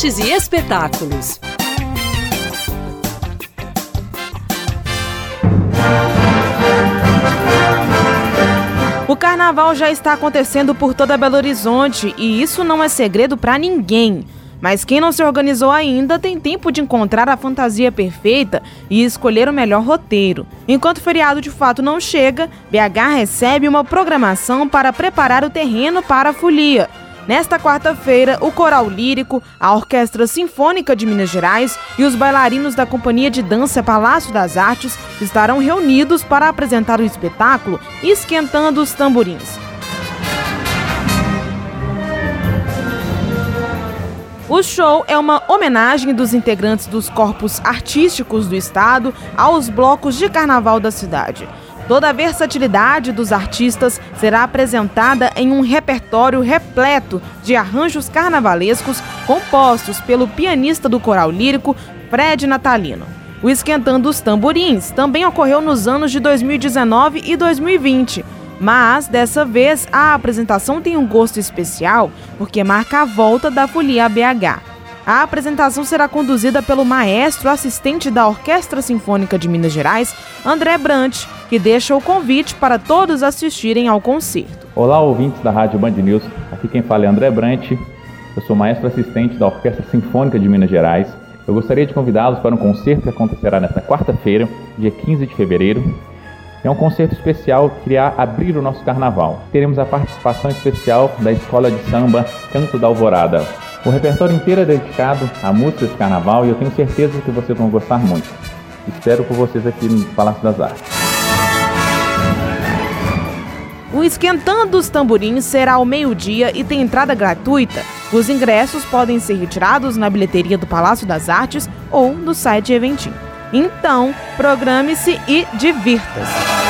artes e espetáculos. O carnaval já está acontecendo por toda Belo Horizonte e isso não é segredo para ninguém. Mas quem não se organizou ainda tem tempo de encontrar a fantasia perfeita e escolher o melhor roteiro. Enquanto o feriado de fato não chega, BH recebe uma programação para preparar o terreno para a folia. Nesta quarta-feira, o Coral Lírico, a Orquestra Sinfônica de Minas Gerais e os bailarinos da Companhia de Dança Palácio das Artes estarão reunidos para apresentar o espetáculo Esquentando os Tamborins. O show é uma homenagem dos integrantes dos corpos artísticos do estado aos blocos de carnaval da cidade. Toda a versatilidade dos artistas será apresentada em um repertório repleto de arranjos carnavalescos compostos pelo pianista do coral lírico Fred Natalino. O Esquentando os Tamborins também ocorreu nos anos de 2019 e 2020. Mas dessa vez a apresentação tem um gosto especial porque marca a volta da Folia BH. A apresentação será conduzida pelo maestro assistente da Orquestra Sinfônica de Minas Gerais, André Brant, que deixa o convite para todos assistirem ao concerto. Olá, ouvintes da Rádio Band News. Aqui quem fala é André Brant. Eu sou maestro assistente da Orquestra Sinfônica de Minas Gerais. Eu gostaria de convidá-los para um concerto que acontecerá nesta quarta-feira, dia 15 de fevereiro. É um concerto especial que irá abrir o nosso carnaval. Teremos a participação especial da Escola de Samba Canto da Alvorada. O repertório inteiro é dedicado à música de carnaval e eu tenho certeza que vocês vão gostar muito. Espero por vocês aqui no Palácio das Artes. O Esquentando os Tamborins será ao meio-dia e tem entrada gratuita. Os ingressos podem ser retirados na bilheteria do Palácio das Artes ou no site Eventim. Então, programe-se e divirta-se!